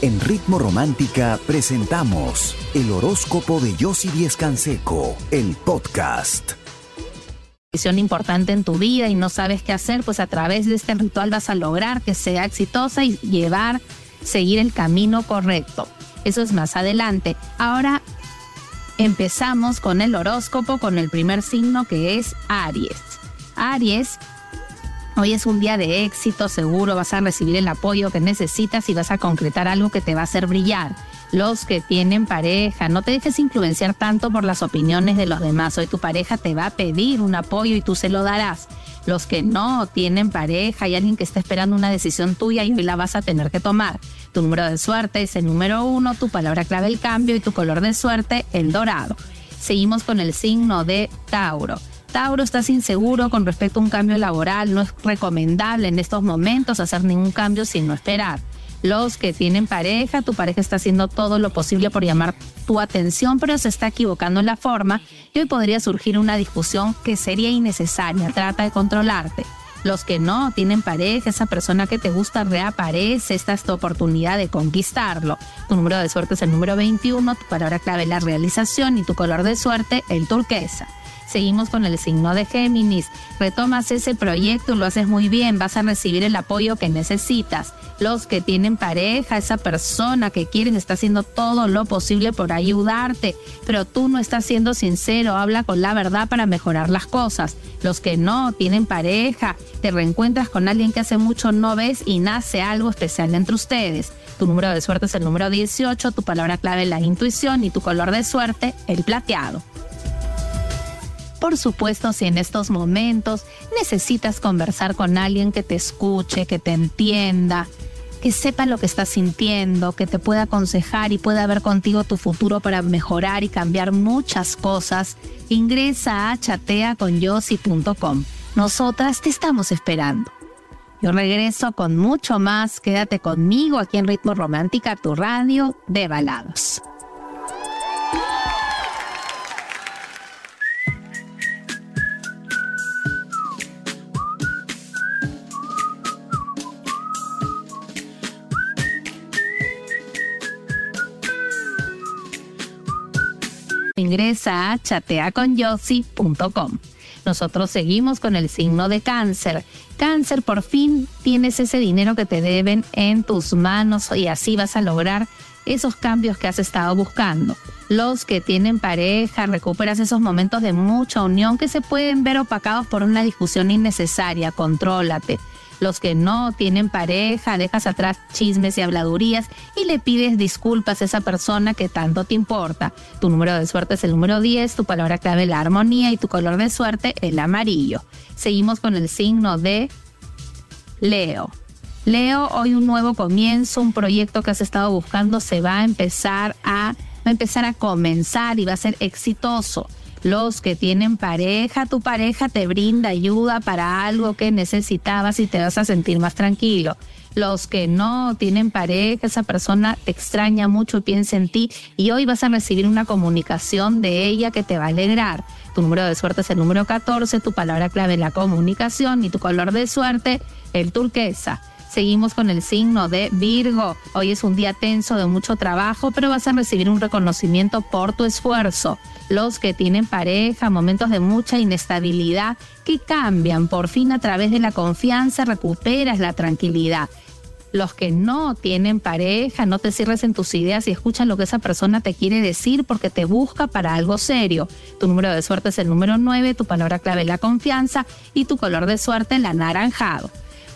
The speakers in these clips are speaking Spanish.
En Ritmo Romántica presentamos el horóscopo de Yossi Díez Canseco, el podcast. Decisión importante en tu vida y no sabes qué hacer, pues a través de este ritual vas a lograr que sea exitosa y llevar, seguir el camino correcto. Eso es más adelante. Ahora empezamos con el horóscopo, con el primer signo que es Aries. Aries Hoy es un día de éxito, seguro vas a recibir el apoyo que necesitas y vas a concretar algo que te va a hacer brillar. Los que tienen pareja, no te dejes influenciar tanto por las opiniones de los demás. Hoy tu pareja te va a pedir un apoyo y tú se lo darás. Los que no tienen pareja, hay alguien que está esperando una decisión tuya y hoy la vas a tener que tomar. Tu número de suerte es el número uno, tu palabra clave el cambio y tu color de suerte el dorado. Seguimos con el signo de Tauro. Tauro, estás inseguro con respecto a un cambio laboral, no es recomendable en estos momentos hacer ningún cambio sin no esperar. Los que tienen pareja, tu pareja está haciendo todo lo posible por llamar tu atención, pero se está equivocando en la forma y hoy podría surgir una discusión que sería innecesaria. Trata de controlarte. Los que no tienen pareja, esa persona que te gusta reaparece, esta es tu oportunidad de conquistarlo. Tu número de suerte es el número 21, tu palabra clave la realización y tu color de suerte el turquesa. Seguimos con el signo de Géminis. Retomas ese proyecto, lo haces muy bien, vas a recibir el apoyo que necesitas. Los que tienen pareja, esa persona que quieren está haciendo todo lo posible por ayudarte, pero tú no estás siendo sincero, habla con la verdad para mejorar las cosas. Los que no tienen pareja, te reencuentras con alguien que hace mucho no ves y nace algo especial entre ustedes. Tu número de suerte es el número 18, tu palabra clave la intuición y tu color de suerte el plateado. Por supuesto, si en estos momentos necesitas conversar con alguien que te escuche, que te entienda, que sepa lo que estás sintiendo, que te pueda aconsejar y pueda ver contigo tu futuro para mejorar y cambiar muchas cosas, ingresa a chateaconyossi.com. Nosotras te estamos esperando. Yo regreso con mucho más. Quédate conmigo aquí en Ritmo Romántica, tu radio de balados. Ingresa a chateaconyossi.com. Nosotros seguimos con el signo de cáncer. Cáncer, por fin tienes ese dinero que te deben en tus manos y así vas a lograr esos cambios que has estado buscando. Los que tienen pareja, recuperas esos momentos de mucha unión que se pueden ver opacados por una discusión innecesaria. Contrólate los que no tienen pareja, dejas atrás chismes y habladurías y le pides disculpas a esa persona que tanto te importa. Tu número de suerte es el número 10, tu palabra clave la armonía y tu color de suerte el amarillo. Seguimos con el signo de Leo. Leo, hoy un nuevo comienzo, un proyecto que has estado buscando se va a empezar a, empezar a comenzar y va a ser exitoso los que tienen pareja, tu pareja te brinda ayuda para algo que necesitabas y te vas a sentir más tranquilo. Los que no tienen pareja, esa persona te extraña mucho y piensa en ti y hoy vas a recibir una comunicación de ella que te va a alegrar. Tu número de suerte es el número 14, tu palabra clave la comunicación y tu color de suerte el turquesa. Seguimos con el signo de Virgo. Hoy es un día tenso de mucho trabajo, pero vas a recibir un reconocimiento por tu esfuerzo. Los que tienen pareja, momentos de mucha inestabilidad que cambian. Por fin a través de la confianza recuperas la tranquilidad. Los que no tienen pareja, no te cierres en tus ideas y escucha lo que esa persona te quiere decir porque te busca para algo serio. Tu número de suerte es el número 9, tu palabra clave la confianza y tu color de suerte el anaranjado.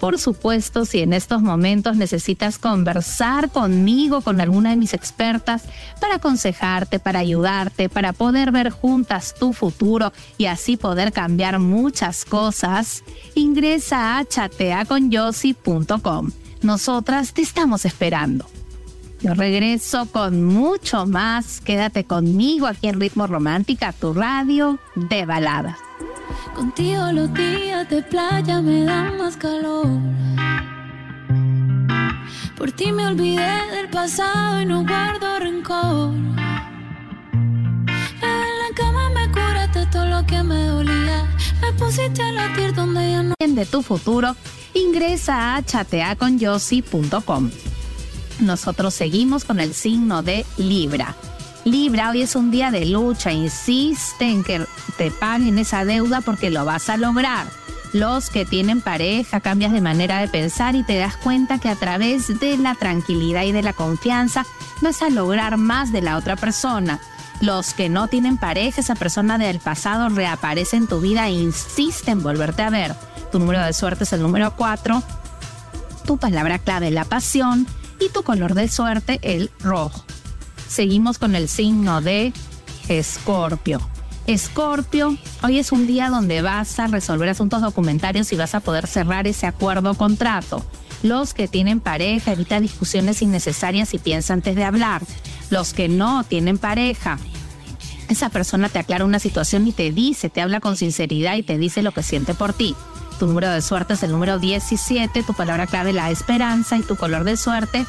Por supuesto, si en estos momentos necesitas conversar conmigo, con alguna de mis expertas, para aconsejarte, para ayudarte, para poder ver juntas tu futuro y así poder cambiar muchas cosas, ingresa a chateaconyossi.com. Nosotras te estamos esperando. Yo regreso con mucho más. Quédate conmigo aquí en Ritmo Romántica, tu radio de baladas. Contigo los días de playa me dan más calor. Por ti me olvidé del pasado y no guardo rencor. En la cama me curaste todo lo que me dolía. Me pusiste a latir donde ya no. De tu futuro, ingresa a chateaconyossi.com. nosotros seguimos con el signo de Libra. Libra, hoy es un día de lucha, insiste en que te paguen esa deuda porque lo vas a lograr. Los que tienen pareja cambias de manera de pensar y te das cuenta que a través de la tranquilidad y de la confianza vas a lograr más de la otra persona. Los que no tienen pareja, esa persona del pasado reaparece en tu vida e insiste en volverte a ver. Tu número de suerte es el número 4. Tu palabra clave, la pasión y tu color de suerte el rojo. Seguimos con el signo de Escorpio. Escorpio, hoy es un día donde vas a resolver asuntos documentarios y vas a poder cerrar ese acuerdo o contrato. Los que tienen pareja, evita discusiones innecesarias y piensa antes de hablar. Los que no tienen pareja, esa persona te aclara una situación y te dice, te habla con sinceridad y te dice lo que siente por ti. Tu número de suerte es el número 17, tu palabra clave la esperanza y tu color de suerte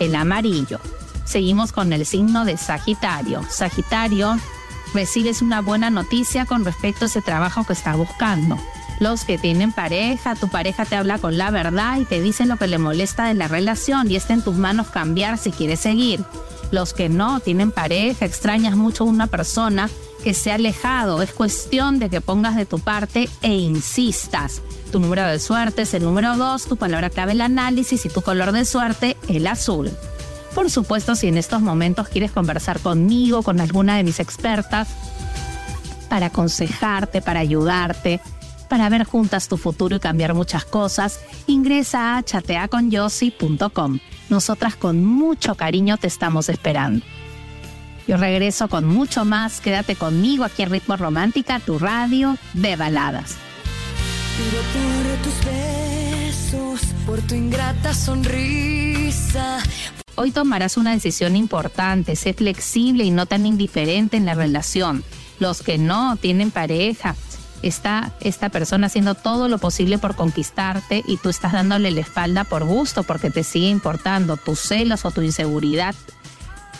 el amarillo. Seguimos con el signo de Sagitario. Sagitario, recibes una buena noticia con respecto a ese trabajo que estás buscando. Los que tienen pareja, tu pareja te habla con la verdad y te dice lo que le molesta de la relación y está en tus manos cambiar si quieres seguir. Los que no tienen pareja, extrañas mucho a una persona que se ha alejado. Es cuestión de que pongas de tu parte e insistas. Tu número de suerte es el número 2, tu palabra clave el análisis y tu color de suerte el azul. Por supuesto, si en estos momentos quieres conversar conmigo, con alguna de mis expertas, para aconsejarte, para ayudarte, para ver juntas tu futuro y cambiar muchas cosas, ingresa a chateaconyossi.com. Nosotras con mucho cariño te estamos esperando. Yo regreso con mucho más. Quédate conmigo aquí en Ritmo Romántica, tu radio de baladas. por tus besos, por tu ingrata sonrisa. Hoy tomarás una decisión importante. Sé flexible y no tan indiferente en la relación. Los que no tienen pareja, está esta persona haciendo todo lo posible por conquistarte y tú estás dándole la espalda por gusto porque te sigue importando tus celos o tu inseguridad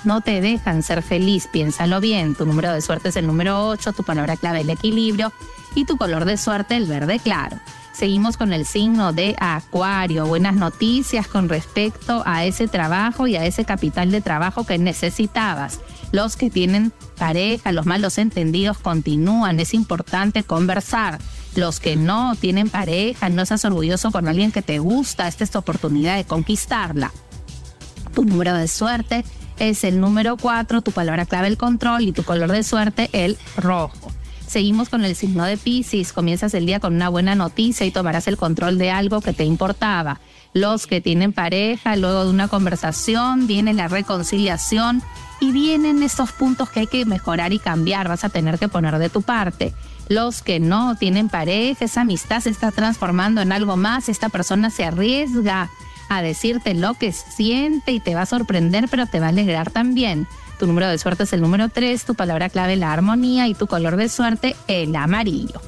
no te dejan ser feliz, piénsalo bien. Tu número de suerte es el número 8, tu palabra clave el equilibrio y tu color de suerte el verde claro. Seguimos con el signo de Acuario. Buenas noticias con respecto a ese trabajo y a ese capital de trabajo que necesitabas. Los que tienen pareja, los malos entendidos continúan. Es importante conversar. Los que no tienen pareja, no seas orgulloso con alguien que te gusta. Esta es tu oportunidad de conquistarla. Tu número de suerte es el número 4, tu palabra clave el control y tu color de suerte el rojo. Seguimos con el signo de Pisces. Comienzas el día con una buena noticia y tomarás el control de algo que te importaba. Los que tienen pareja, luego de una conversación, viene la reconciliación y vienen estos puntos que hay que mejorar y cambiar. Vas a tener que poner de tu parte. Los que no tienen pareja, esa amistad se está transformando en algo más. Esta persona se arriesga a decirte lo que siente y te va a sorprender, pero te va a alegrar también. Tu número de suerte es el número 3, tu palabra clave la armonía y tu color de suerte el amarillo.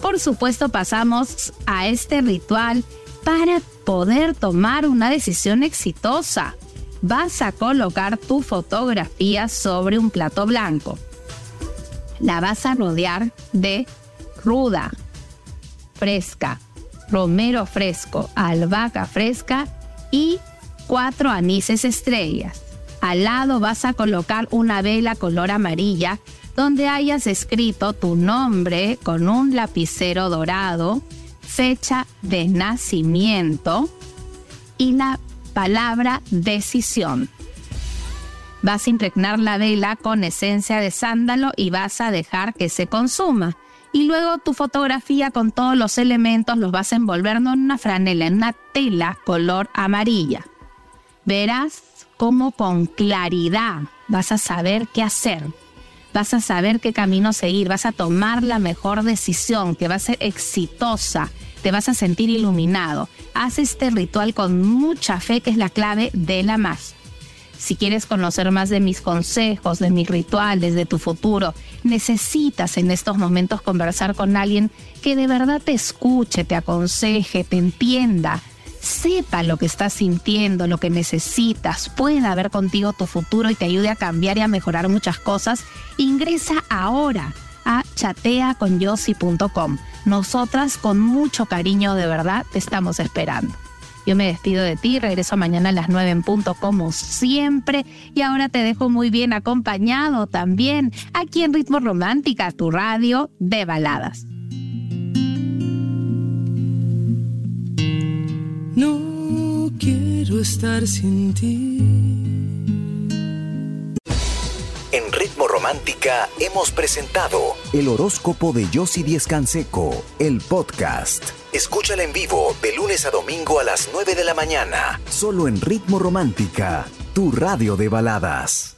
Por supuesto pasamos a este ritual para poder tomar una decisión exitosa. Vas a colocar tu fotografía sobre un plato blanco. La vas a rodear de ruda, fresca, romero fresco, albahaca fresca y cuatro anises estrellas. Al lado vas a colocar una vela color amarilla donde hayas escrito tu nombre con un lapicero dorado, fecha de nacimiento y la palabra decisión. Vas a impregnar la vela con esencia de sándalo y vas a dejar que se consuma y luego tu fotografía con todos los elementos los vas a envolver en una franela, en una tela color amarilla. Verás cómo con claridad vas a saber qué hacer, vas a saber qué camino seguir, vas a tomar la mejor decisión que va a ser exitosa, te vas a sentir iluminado. Haz este ritual con mucha fe que es la clave de la magia. Si quieres conocer más de mis consejos, de mis rituales, de tu futuro, necesitas en estos momentos conversar con alguien que de verdad te escuche, te aconseje, te entienda, sepa lo que estás sintiendo, lo que necesitas, pueda ver contigo tu futuro y te ayude a cambiar y a mejorar muchas cosas, ingresa ahora a chateaconyossi.com. Nosotras con mucho cariño de verdad te estamos esperando. Yo me despido de ti, regreso mañana a las 9 en punto como siempre y ahora te dejo muy bien acompañado también aquí en Ritmo Romántica, tu radio de baladas. No quiero estar sin ti. En Ritmo Romántica hemos presentado el horóscopo de Yossi Díez Canseco, el podcast. Escúchala en vivo de lunes a domingo a las 9 de la mañana, solo en Ritmo Romántica, tu radio de baladas.